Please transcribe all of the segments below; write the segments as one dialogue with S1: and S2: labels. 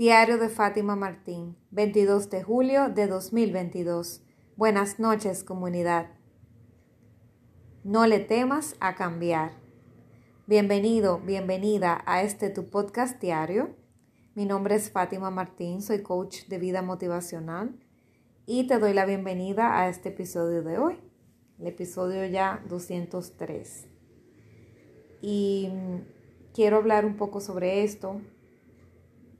S1: Diario de Fátima Martín, 22 de julio de 2022. Buenas noches, comunidad. No le temas a cambiar. Bienvenido, bienvenida a este tu podcast diario. Mi nombre es Fátima Martín, soy coach de vida motivacional y te doy la bienvenida a este episodio de hoy, el episodio ya 203. Y quiero hablar un poco sobre esto,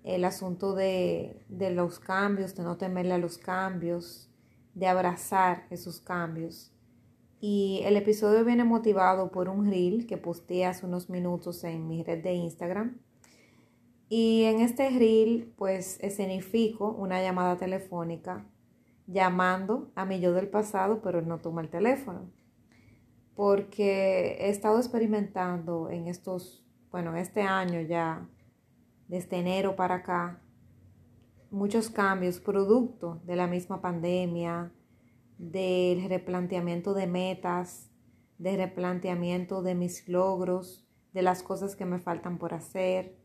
S1: el asunto de, los cambios, de no temerle a los cambios, de abrazar esos cambios. Y el episodio viene motivado por un reel que posteé hace unos minutos en mi red de Instagram. Y en este reel, pues escenifico una llamada telefónica llamando a mi yo del pasado, pero él no toma el teléfono. Porque he estado experimentando en estos, bueno, este año ya, desde enero para acá, muchos cambios producto de la misma pandemia, del replanteamiento de metas, del replanteamiento de mis logros, de las cosas que me faltan por hacer.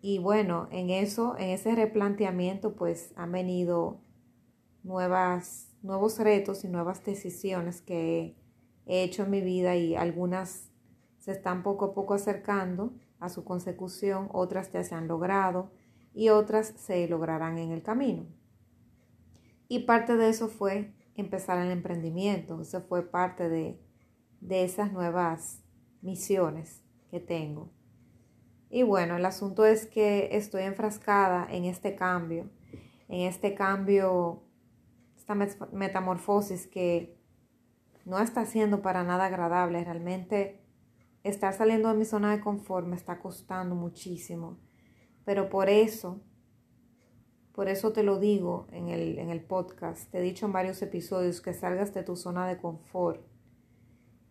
S1: Y bueno, en eso, en ese replanteamiento, pues han venido nuevas, nuevos retos y nuevas decisiones que he hecho en mi vida y algunas se están poco a poco acercando a su consecución, otras ya se han logrado y otras se lograrán en el camino. Y parte de eso fue empezar el emprendimiento, eso fue parte de, de esas nuevas misiones que tengo. Y bueno, el asunto es que estoy enfrascada en este cambio, en este cambio, esta metamorfosis que no está siendo para nada agradable, realmente estar saliendo de mi zona de confort me está costando muchísimo. Pero por eso, por eso te lo digo en el, en el podcast, te he dicho en varios episodios que salgas de tu zona de confort,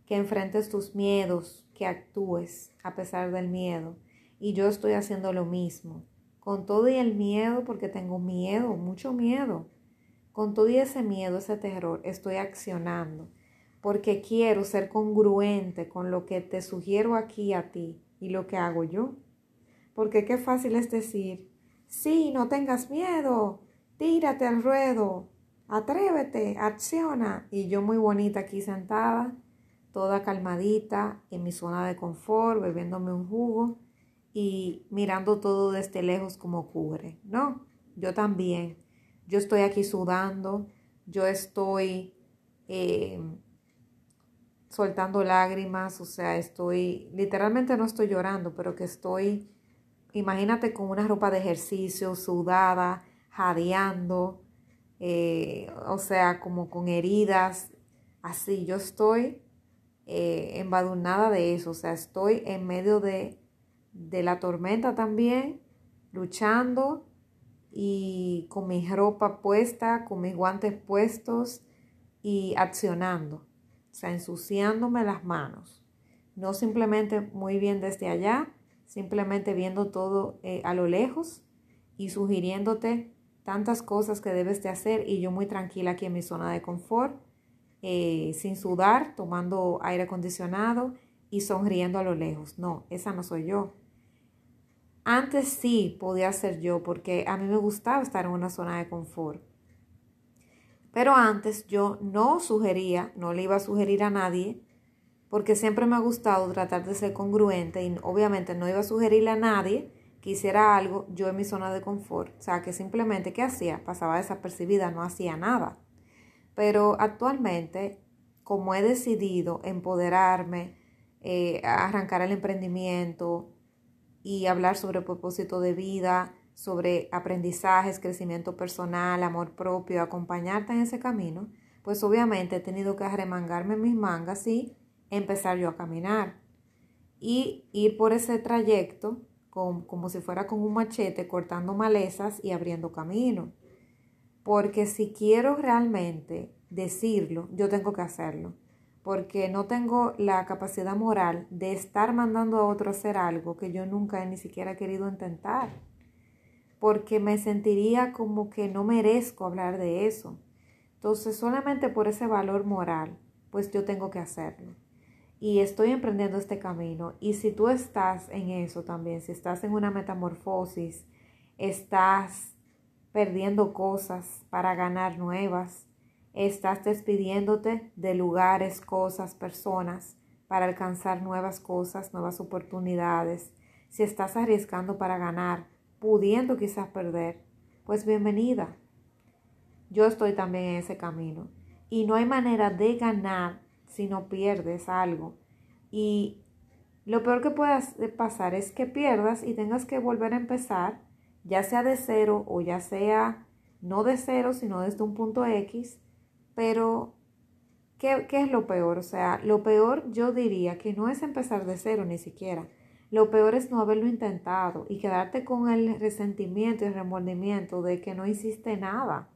S1: que enfrentes tus miedos, que actúes a pesar del miedo. Y yo estoy haciendo lo mismo, con todo y el miedo, porque tengo miedo, mucho miedo. Con todo y ese miedo, ese terror, estoy accionando porque quiero ser congruente con lo que te sugiero aquí a ti y lo que hago yo. Porque qué fácil es decir, sí, no tengas miedo, tírate al ruedo, atrévete, acciona. Y yo muy bonita aquí sentada, toda calmadita, en mi zona de confort, bebiéndome un jugo y mirando todo desde lejos como cubre. No, yo también. Yo estoy aquí sudando, yo estoy... Eh, soltando lágrimas, o sea, estoy, literalmente no estoy llorando, pero que estoy, imagínate con una ropa de ejercicio, sudada, jadeando, eh, o sea, como con heridas, así, yo estoy eh, embadurnada de eso, o sea, estoy en medio de, de la tormenta también, luchando y con mi ropa puesta, con mis guantes puestos y accionando o sea, ensuciándome las manos. No simplemente muy bien desde allá, simplemente viendo todo eh, a lo lejos y sugiriéndote tantas cosas que debes de hacer y yo muy tranquila aquí en mi zona de confort, eh, sin sudar, tomando aire acondicionado y sonriendo a lo lejos. No, esa no soy yo. Antes sí podía ser yo porque a mí me gustaba estar en una zona de confort. Pero antes yo no sugería, no le iba a sugerir a nadie, porque siempre me ha gustado tratar de ser congruente y obviamente no iba a sugerirle a nadie que hiciera algo yo en mi zona de confort. O sea, que simplemente, ¿qué hacía? Pasaba desapercibida, no hacía nada. Pero actualmente, como he decidido empoderarme, eh, arrancar el emprendimiento y hablar sobre propósito de vida, sobre aprendizajes, crecimiento personal, amor propio, acompañarte en ese camino, pues obviamente he tenido que remangarme mis mangas y empezar yo a caminar. Y ir por ese trayecto como si fuera con un machete, cortando malezas y abriendo camino. Porque si quiero realmente decirlo, yo tengo que hacerlo. Porque no tengo la capacidad moral de estar mandando a otro a hacer algo que yo nunca he ni siquiera querido intentar porque me sentiría como que no merezco hablar de eso. Entonces, solamente por ese valor moral, pues yo tengo que hacerlo. Y estoy emprendiendo este camino. Y si tú estás en eso también, si estás en una metamorfosis, estás perdiendo cosas para ganar nuevas, estás despidiéndote de lugares, cosas, personas para alcanzar nuevas cosas, nuevas oportunidades, si estás arriesgando para ganar, pudiendo quizás perder, pues bienvenida. Yo estoy también en ese camino. Y no hay manera de ganar si no pierdes algo. Y lo peor que pueda pasar es que pierdas y tengas que volver a empezar, ya sea de cero o ya sea no de cero, sino desde un punto X. Pero, ¿qué, ¿qué, es lo peor? O sea, lo peor yo diría que no es empezar de cero ni siquiera. Lo peor es no haberlo intentado y quedarte con el resentimiento y el remordimiento de que no hiciste nada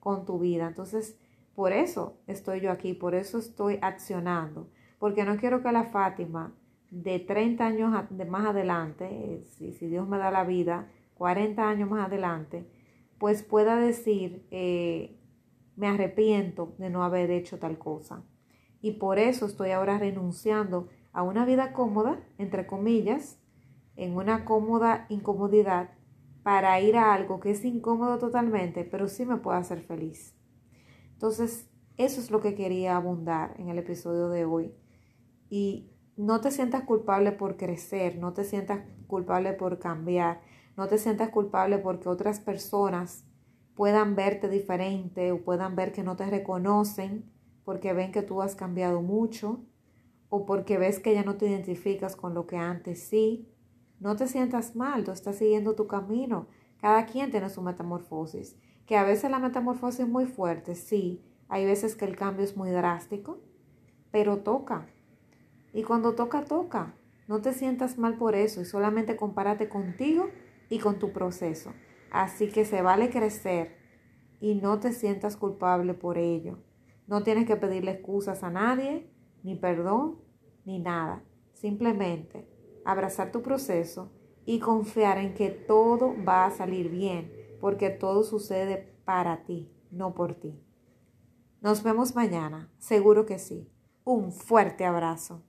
S1: con tu vida. Entonces, por eso estoy yo aquí, por eso estoy accionando, porque no quiero que la Fátima de 30 años de más adelante, si, si, Dios me da la vida, 40 años más adelante, pues pueda decir, eh, me arrepiento de no haber hecho tal cosa. Y por eso estoy ahora renunciando a una vida cómoda, entre comillas, en una cómoda incomodidad, para ir a algo que es incómodo totalmente, pero sí me puede hacer feliz. Entonces, eso es lo que quería abundar en el episodio de hoy. Y no te sientas culpable por crecer, no te sientas culpable por cambiar, no te sientas culpable porque otras personas puedan verte diferente o puedan ver que no te reconocen porque ven que tú has cambiado mucho o porque ves que ya no te identificas con lo que antes sí, no te sientas mal, tú estás siguiendo tu camino. Cada quien tiene su metamorfosis. Que a veces la metamorfosis es muy fuerte, sí. Hay veces que el cambio es muy drástico, pero toca. Y cuando toca, toca. No te sientas mal por eso y solamente compárate contigo y con tu proceso. Así que se vale crecer y no te sientas culpable por ello. No tienes que pedirle excusas a nadie, ni perdón, ni nada. Simplemente abrazar tu proceso y confiar en que todo va a salir bien, porque todo sucede para ti, no por ti. Nos vemos mañana, seguro que sí. Un fuerte abrazo.